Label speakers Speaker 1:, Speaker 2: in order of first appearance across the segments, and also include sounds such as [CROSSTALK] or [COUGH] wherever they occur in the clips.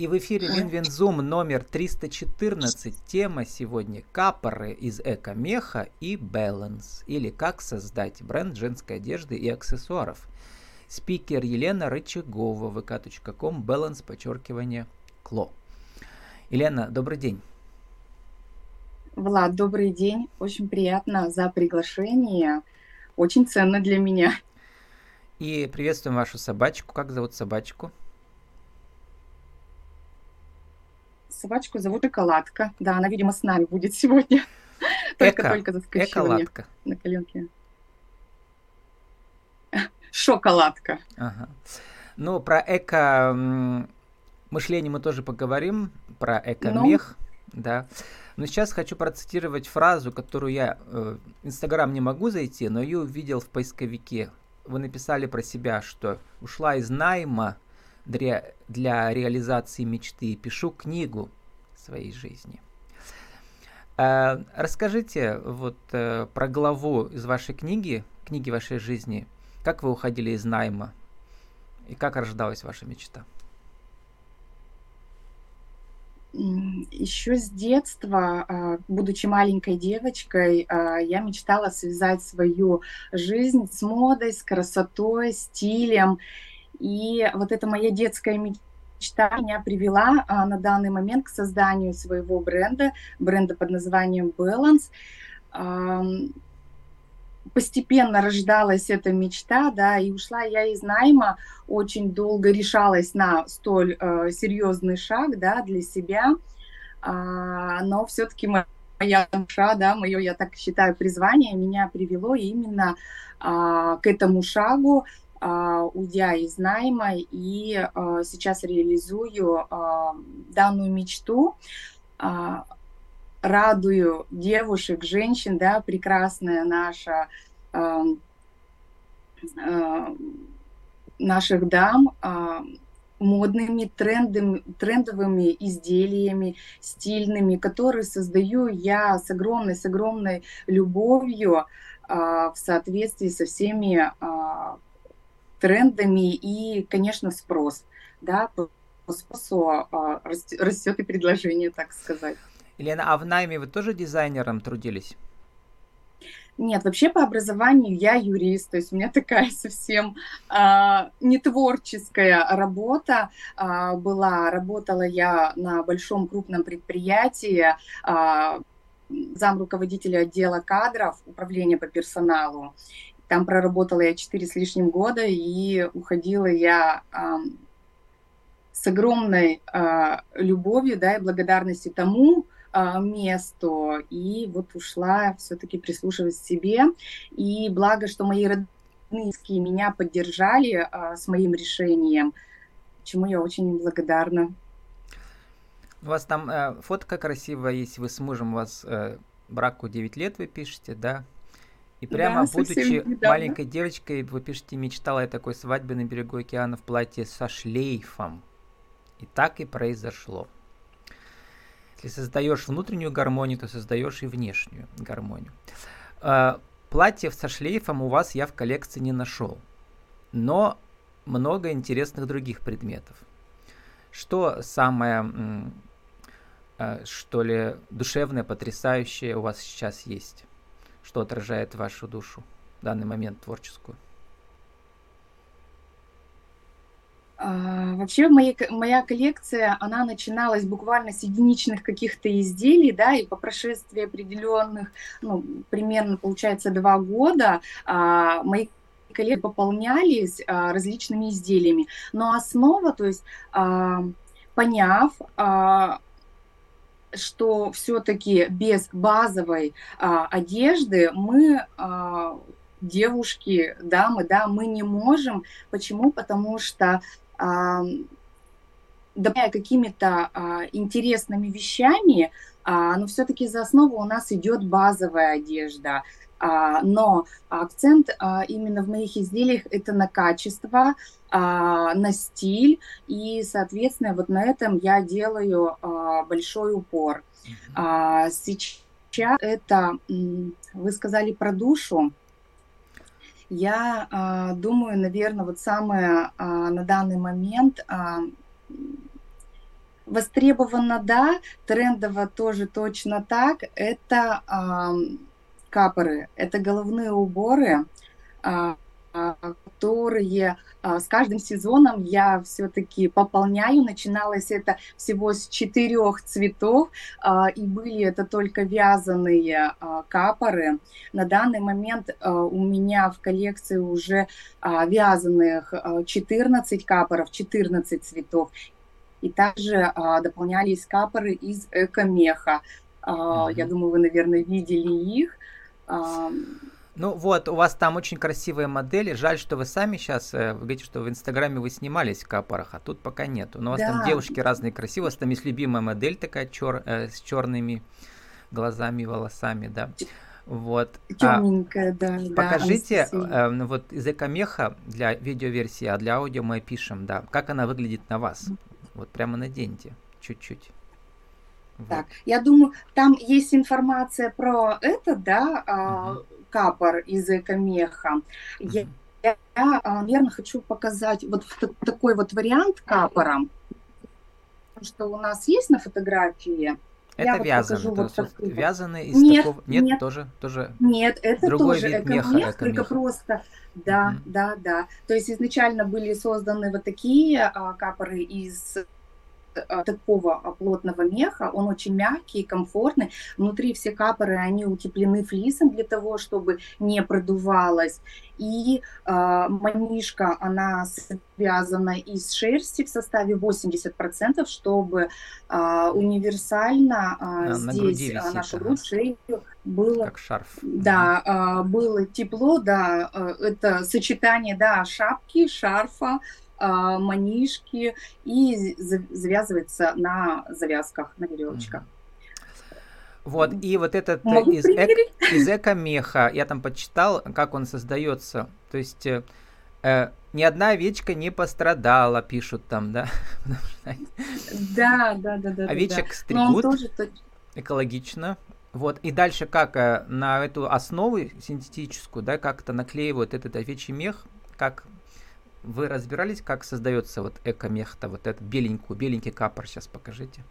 Speaker 1: И в эфире WinWin Zoom номер 314. Тема сегодня «Капоры из эко-меха и Balance» или «Как создать бренд женской одежды и аксессуаров». Спикер Елена Рычагова, vk.com, balance, подчеркивание, clo. Елена, добрый день.
Speaker 2: Влад, добрый день. Очень приятно за приглашение. Очень ценно для меня.
Speaker 1: И приветствуем вашу собачку. Как зовут собачку?
Speaker 2: Собачку зовут Эколадка. Да, она, видимо, с нами будет сегодня. [LAUGHS]
Speaker 1: Только-только заскочила
Speaker 2: Эколадка. на коленке. Шоколадка.
Speaker 1: Ага. Ну, про эко мышление мы тоже поговорим, про эко-мех, ну. да. Но сейчас хочу процитировать фразу, которую я э, в Инстаграм не могу зайти, но ее увидел в поисковике. Вы написали про себя, что ушла из найма, для, для реализации мечты, пишу книгу своей жизни. Э, расскажите вот э, про главу из вашей книги, книги вашей жизни. Как вы уходили из найма и как рождалась ваша мечта?
Speaker 2: Еще с детства, а, будучи маленькой девочкой, а, я мечтала связать свою жизнь с модой, с красотой, стилем. И вот эта моя детская мечта меня привела а, на данный момент к созданию своего бренда, бренда под названием Balance. А, постепенно рождалась эта мечта, да, и ушла я из найма, очень долго решалась на столь э, серьезный шаг, да, для себя, а, но все-таки моя душа, да, мое, я так считаю, призвание меня привело именно а, к этому шагу, уйдя из найма, и а, сейчас реализую а, данную мечту радую девушек, женщин, да, прекрасная наша, наших дам модными, трендами, трендовыми изделиями, стильными, которые создаю я с огромной, с огромной любовью в соответствии со всеми э, трендами и, конечно, спрос, да, по спросу а, растет и предложение, так сказать.
Speaker 1: Елена, а в найме вы тоже дизайнером трудились?
Speaker 2: Нет, вообще по образованию я юрист, то есть у меня такая [LAUGHS] совсем э, не творческая работа э, была. Работала я на большом крупном предприятии, э, зам руководителя отдела кадров, управления по персоналу. Там проработала я 4 с лишним года, и уходила я э, с огромной э, любовью да, и благодарностью тому э, месту. И вот ушла все-таки прислушивать себе. И благо, что мои родные меня поддержали э, с моим решением, чему я очень благодарна.
Speaker 1: У вас там э, фотка красивая есть, вы с мужем, у вас э, браку 9 лет вы пишете, да? И прямо да, будучи маленькой девочкой, вы пишете, мечтала я такой свадьбы на берегу океана в платье со шлейфом. И так и произошло. Если создаешь внутреннюю гармонию, то создаешь и внешнюю гармонию. А, платьев со шлейфом у вас я в коллекции не нашел. Но много интересных других предметов. Что самое, а, что ли, душевное, потрясающее у вас сейчас есть? Что отражает вашу душу в данный момент творческую?
Speaker 2: А, вообще моя, моя коллекция, она начиналась буквально с единичных каких-то изделий, да, и по прошествии определенных, ну, примерно, получается, два года а, мои коллекции пополнялись а, различными изделиями. Но основа, то есть а, поняв, а, что все-таки без базовой а, одежды мы а, девушки, дамы, да, мы не можем. Почему? Потому что а, добавляя какими-то а, интересными вещами, а, но все-таки за основу у нас идет базовая одежда. А, но акцент а, именно в моих изделиях это на качество, а, на стиль, и, соответственно, вот на этом я делаю большой упор. Сейчас это, вы сказали про душу, я думаю, наверное, вот самое на данный момент Востребовано, да, трендово тоже точно так. Это капоры, это головные уборы, э, которые с каждым сезоном я все-таки пополняю. Начиналось это всего с четырех цветов, и были это только вязаные капоры. На данный момент у меня в коллекции уже вязаных 14 капоров, 14 цветов. И также дополнялись капоры из эко-меха. Mm-hmm. Я думаю, вы, наверное, видели их.
Speaker 1: Ну вот, у вас там очень красивые модели. Жаль, что вы сами сейчас, э, говорите, что в Инстаграме вы снимались в капорах, а тут пока нету. Но у вас да. там девушки разные красивые. У вас там есть любимая модель такая чер, э, с черными глазами, волосами, да. Вот.
Speaker 2: Темненькая, а, да.
Speaker 1: Покажите, да, э, вот из экомеха для видеоверсии, а для аудио мы пишем, да. Как она выглядит на вас? Вот прямо наденьте чуть-чуть.
Speaker 2: Так, я думаю, там есть информация про это, да, угу капор из экомеха. Я, я, а, наверное, хочу показать вот такой вот вариант капора, что у нас есть на фотографии.
Speaker 1: Это я вязано, вот это вот вязаный из нет, такого... Нет, нет, тоже, тоже
Speaker 2: Нет, это другой тоже вид меха, экомех, только просто... Да, угу. да, да. То есть изначально были созданы вот такие а, капоры из такого плотного меха, он очень мягкий, комфортный. Внутри все капоры, они утеплены флисом для того, чтобы не продувалось. И э, манишка, она связана из шерсти в составе 80%, чтобы э, универсально э, здесь висит, нашу грудь, шею было...
Speaker 1: Как шарф.
Speaker 2: Да, э, было тепло, да, э, это сочетание, да, шапки, шарфа, а, манишки и завязывается на завязках, на веревочках.
Speaker 1: Вот, и вот этот э, из, эк, [LAUGHS] из эко-меха, я там почитал, как он создается. То есть э, э ни одна овечка не пострадала, пишут там, да? [LAUGHS]
Speaker 2: Да, да, да, да.
Speaker 1: Овечек да. стригут тоже... экологично. Вот, и дальше как э, на эту основу синтетическую, да, как то наклеивают этот овечий мех, как вы разбирались, как создается вот эко-мехта, вот этот беленький, беленький капор, сейчас покажите.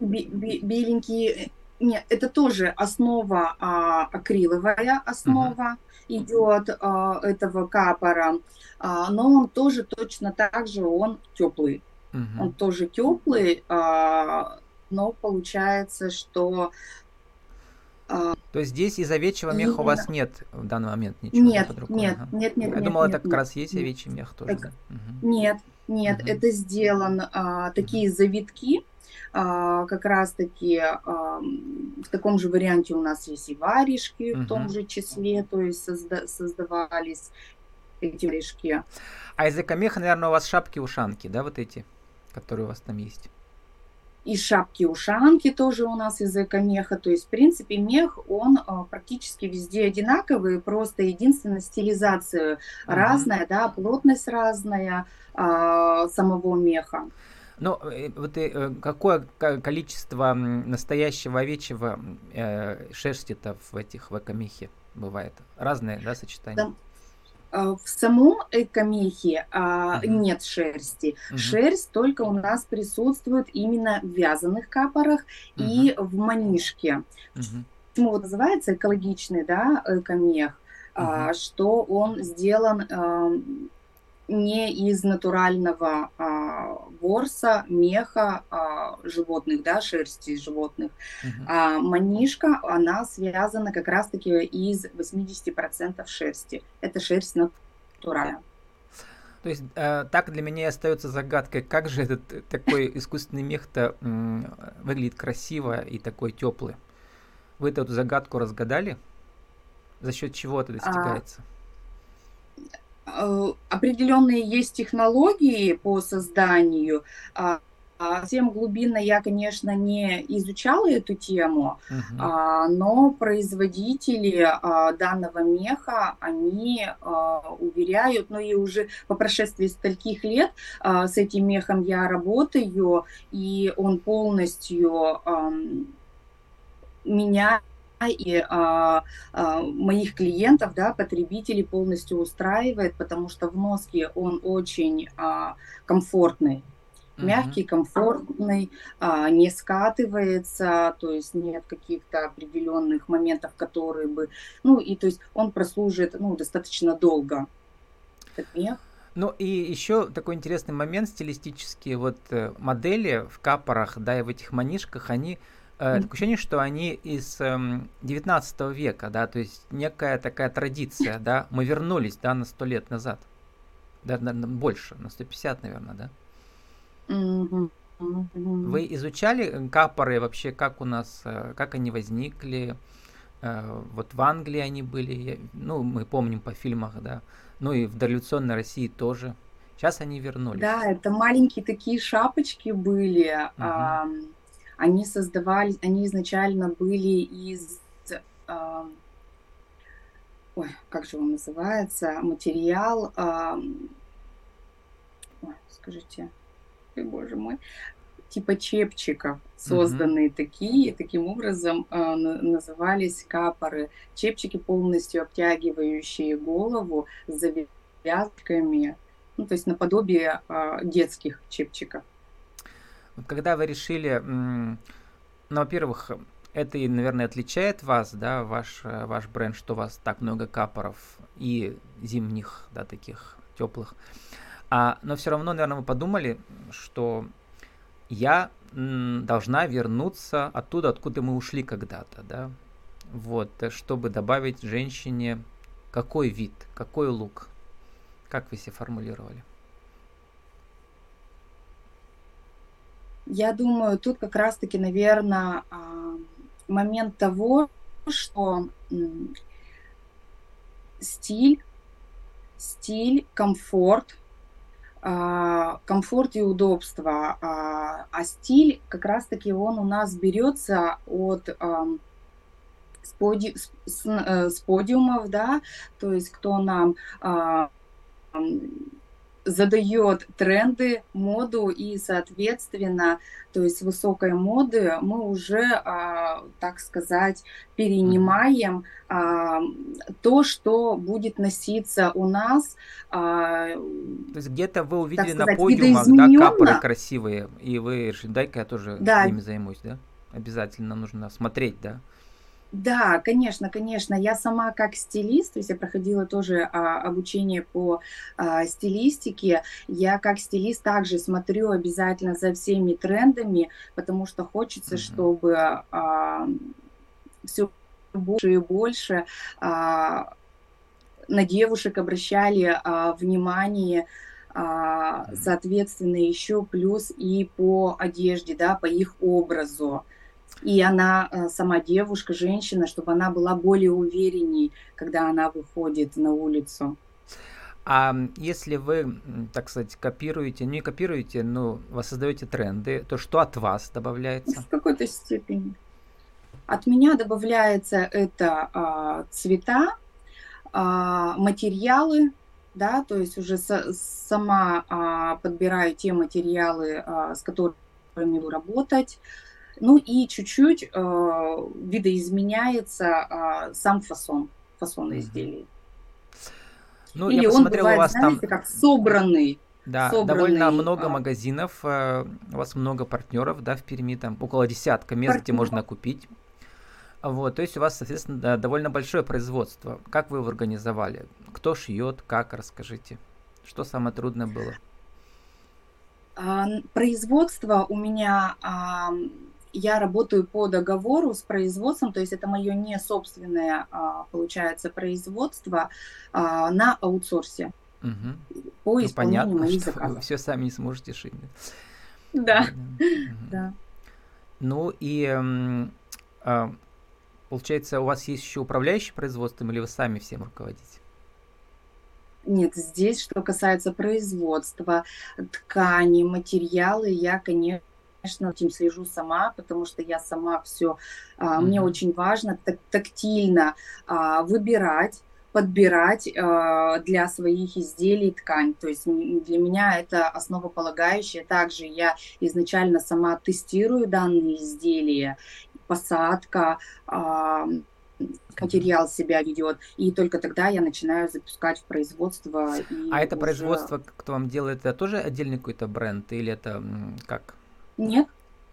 Speaker 2: Беленький, нет, это тоже основа а, акриловая основа угу. идет а, этого капора, а, но он тоже точно так же он теплый, угу. он тоже теплый, а, но получается, что
Speaker 1: То есть здесь из овечьего меха Именно. у вас нет в данный момент ничего
Speaker 2: нет, под рукой? Нет, ага. нет, нет.
Speaker 1: Я
Speaker 2: нет,
Speaker 1: думала,
Speaker 2: нет,
Speaker 1: это как нет, раз есть нет. овечий мех тоже. Так, да?
Speaker 2: угу. Нет, нет, угу. это сделан а, такие завитки, а, как раз таки а, в таком же варианте у нас есть и варежки угу. в том же числе, то есть созда создавались эти варежки.
Speaker 1: А из экомеха, наверное, у вас шапки-ушанки, да, вот эти, которые у вас там есть?
Speaker 2: И шапки-ушанки тоже у нас из эко-меха. То есть, в принципе, мех, он а, практически везде одинаковый, просто единственная стилизация uh-huh. разная, да, плотность разная а, самого меха.
Speaker 1: Ну, э, вот и, э, какое количество настоящего овечьего э, шерсти-то в этих в эко-мехе бывает? Разное, да, сочетание? Да.
Speaker 2: А, в самом экомехе а, угу. нет шерсти. Угу. Шерсть только у нас присутствует именно в вязаных капорах угу. и в манишке. Угу. Почему вот называется экологичный да, экомех? Угу. А, что он сделан а, не из натурального а, ворса, меха а, животных, да, шерсти животных. Uh-huh. А манишка, она связана как раз-таки из 80% шерсти. Это шерсть натуральная.
Speaker 1: То есть э, так для меня остается загадкой, как же этот такой искусственный мех-то э, выглядит красиво и такой теплый. Вы эту загадку разгадали? За счет чего это достигается? А
Speaker 2: определенные есть технологии по созданию. А, а Совсем глубинно я, конечно, не изучала эту тему, uh-huh. но производители данного меха, они уверяют, ну и уже по прошествии стольких лет с этим мехом я работаю, и он полностью меня и а, а, моих клиентов, да, потребителей полностью устраивает, потому что в носке он очень а, комфортный. мягкий, комфортный, а, не скатывается, то есть нет каких-то определенных моментов, которые бы, ну и то есть он прослужит, ну, достаточно долго.
Speaker 1: Мех. Ну и еще такой интересный момент стилистический. Вот э, модели в капорах, да, и в этих манишках, они э, такое ощущение, что они из э, 19 века, да, то есть некая такая традиция, да, мы вернулись, да, на сто лет назад, да, на, на, больше, на 150, наверное, да. Вы изучали капоры вообще, как у нас, э, как они возникли? Э, вот в Англии они были, ну, мы помним по фильмах, да, ну и в дореволюционной России тоже. Сейчас они вернулись.
Speaker 2: Да, это маленькие такие шапочки были. Uh-huh. Они создавались, они изначально были из, а, ой, как же он называется, материал, а, ой, скажите, боже мой, типа чепчиков, созданные uh-huh. такие, таким образом э, назывались капоры. Чепчики полностью обтягивающие голову с завязками, ну, то есть наподобие э, детских чепчиков.
Speaker 1: Когда вы решили, ну, во-первых, это, наверное, отличает вас, да, ваш, ваш бренд, что у вас так много капоров и зимних, да, таких теплых. А, но все равно, наверное, вы подумали, что я должна вернуться оттуда, откуда мы ушли когда-то, да, вот, чтобы добавить женщине какой вид, какой лук, как вы себе формулировали?
Speaker 2: Я думаю, тут как раз-таки, наверное, а, момент того, что стиль, стиль, комфорт – а, комфорт и удобство, а, а стиль как раз-таки он у нас берется от с, поди, с, э, с подиумов, да, то есть кто нам задает тренды, моду и, соответственно, то есть высокой моды мы уже, а, так сказать, перенимаем а, то, что будет носиться у нас.
Speaker 1: А, то есть где-то вы увидели сказать, на подиумах да, капоры красивые, и вы решили, дай-ка я тоже да. ими займусь, да? Обязательно нужно смотреть, да?
Speaker 2: Да, конечно, конечно. Я сама как стилист, то есть я проходила тоже а, обучение по а, стилистике. Я как стилист также смотрю обязательно за всеми трендами, потому что хочется, mm-hmm. чтобы а, все больше и больше а, на девушек обращали а, внимание а, соответственно, еще плюс и по одежде, да, по их образу и она э, сама девушка, женщина, чтобы она была более уверенней, когда она выходит на улицу.
Speaker 1: А если вы, так сказать, копируете, не копируете, но воссоздаете тренды, то что от вас добавляется?
Speaker 2: В какой-то степени. От меня добавляется это а, цвета, а, материалы, да, то есть уже с, сама а, подбираю те материалы, а, с которыми буду работать, ну и чуть-чуть э, видоизменяется э, сам фасон, фасон изделий. Ну, Или я он бывает, у вас знаете, там... как собранный.
Speaker 1: Да, собранный, довольно много а... магазинов, э, у вас много партнеров, да, в Перми, там около десятка мест, Партнер. где можно купить. Вот, то есть у вас, соответственно, довольно большое производство. Как вы его организовали? Кто шьет, как, расскажите. Что самое трудное было?
Speaker 2: А, производство у меня а, я работаю по договору с производством, то есть это мое не собственное, а, получается, производство а, на аутсорсе.
Speaker 1: Угу. По ну, понятно, моих что заказов. Вы все сами не сможете шить.
Speaker 2: Да. да. [LAUGHS]
Speaker 1: Ну и а, получается, у вас есть еще управляющий производством или вы сами всем руководите?
Speaker 2: Нет, здесь, что касается производства, ткани, материалы, я, конечно, конечно, этим слежу сама, потому что я сама все, а, mm-hmm. мне очень важно так, тактильно а, выбирать подбирать э, для своих изделий ткань. То есть для меня это основополагающее. Также я изначально сама тестирую данные изделия, посадка, э, материал себя ведет, и только тогда я начинаю запускать в производство.
Speaker 1: а это уже... производство, кто вам делает, это тоже отдельный какой-то бренд или это как?
Speaker 2: Нет.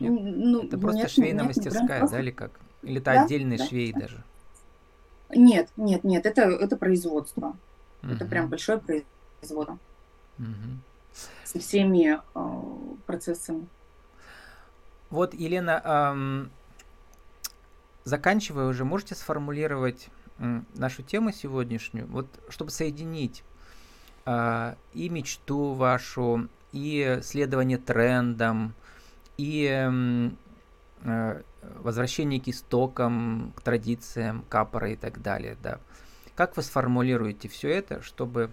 Speaker 1: нет? Ну, это просто нет, швейная нет, мастерская, бренд, просто... да, или как? Или это да, отдельные да, швеи да. даже?
Speaker 2: Нет, нет, нет, это, это производство. Угу. Это прям большое производство. Угу. Со всеми э, процессами.
Speaker 1: Вот, Елена, эм, заканчивая уже, можете сформулировать нашу тему сегодняшнюю, вот чтобы соединить э, и мечту вашу, и следование трендам, и э, возвращение к истокам, к традициям, капора и так далее, да. Как вы сформулируете все это, чтобы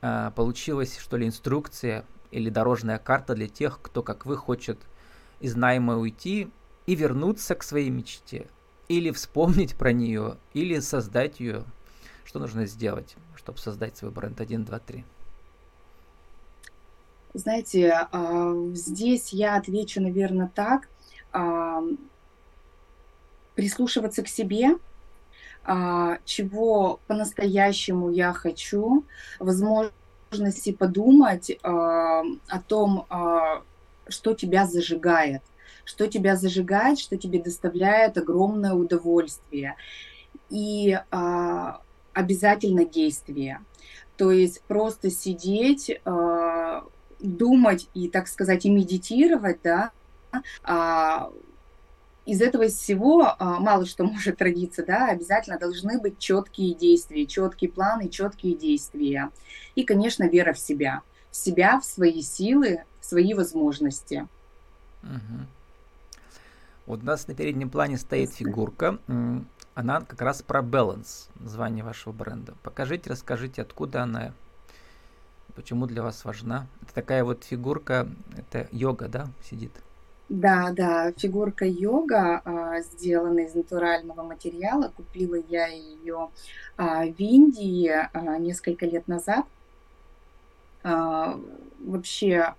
Speaker 1: э, получилась, что ли, инструкция или дорожная карта для тех, кто, как вы, хочет из найма уйти и вернуться к своей мечте, или вспомнить про нее, или создать ее. Что нужно сделать, чтобы создать свой бренд 1, 2, 3?
Speaker 2: Знаете, а, здесь я отвечу, наверное, так. А, прислушиваться к себе, а, чего по-настоящему я хочу, возможности подумать о том, что тебя зажигает что тебя зажигает, что тебе доставляет огромное удовольствие. И обязательно действие. То есть просто сидеть, думать и, так сказать, и медитировать, да, а, из этого всего а, мало что [LAUGHS] может родиться, да, обязательно должны быть четкие действия, четкий план и четкие действия. И, конечно, вера в себя, в себя, в свои силы, в свои возможности.
Speaker 1: Угу. Вот у нас на переднем плане стоит фигурка. Она как раз про баланс, название вашего бренда. Покажите, расскажите, откуда она, почему для вас важна. Это такая вот фигурка, это йога, да, сидит?
Speaker 2: Да, да, фигурка йога, а, сделана из натурального материала. Купила я ее а, в Индии а, несколько лет назад. Вообще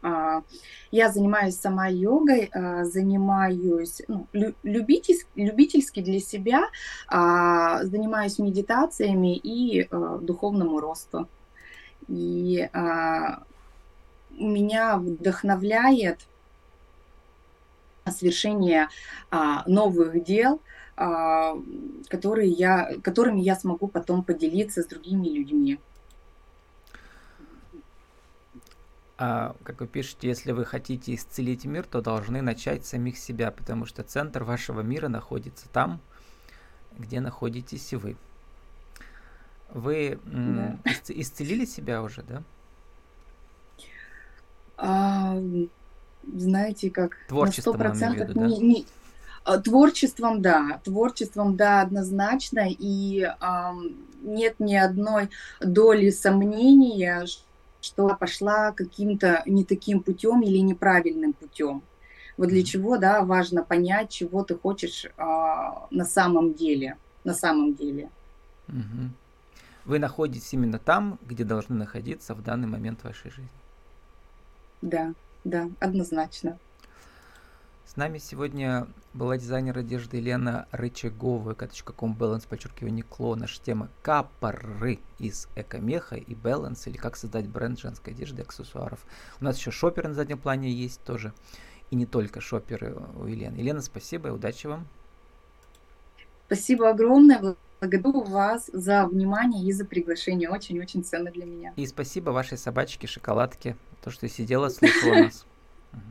Speaker 2: я занимаюсь сама йогой, занимаюсь ну, любительски, любительски для себя, занимаюсь медитациями и духовному росту. И меня вдохновляет совершение новых дел, которые я, которыми я смогу потом поделиться с другими людьми.
Speaker 1: а, как вы пишете, если вы хотите исцелить мир, то должны начать самих себя, потому что центр вашего мира находится там, где находитесь вы. Вы да. исцелили себя уже, да?
Speaker 2: А, знаете, как
Speaker 1: Творчеством, на 100% виду, да?
Speaker 2: не, не, а, творчеством, да, творчеством, да, однозначно, и а, нет ни одной доли сомнения, что пошла каким-то не таким путем или неправильным путем. Вот для чего, да, важно понять, чего ты хочешь а, на самом деле, на самом деле.
Speaker 1: Угу. Вы находитесь именно там, где должны находиться в данный момент вашей жизни.
Speaker 2: Да, да, однозначно.
Speaker 1: С нами сегодня была дизайнер одежды Елена Рычагова, kp.com balance, подчеркивание кло. Наша тема капоры из экомеха и баланс, или как создать бренд женской одежды и аксессуаров. У нас еще шоперы на заднем плане есть тоже. И не только шоперы у Елены. Елена, спасибо и удачи вам.
Speaker 2: Спасибо огромное. Благодарю вас за внимание и за приглашение. Очень-очень ценно для меня.
Speaker 1: И спасибо вашей собачке, шоколадке, то, что сидела, слушала нас.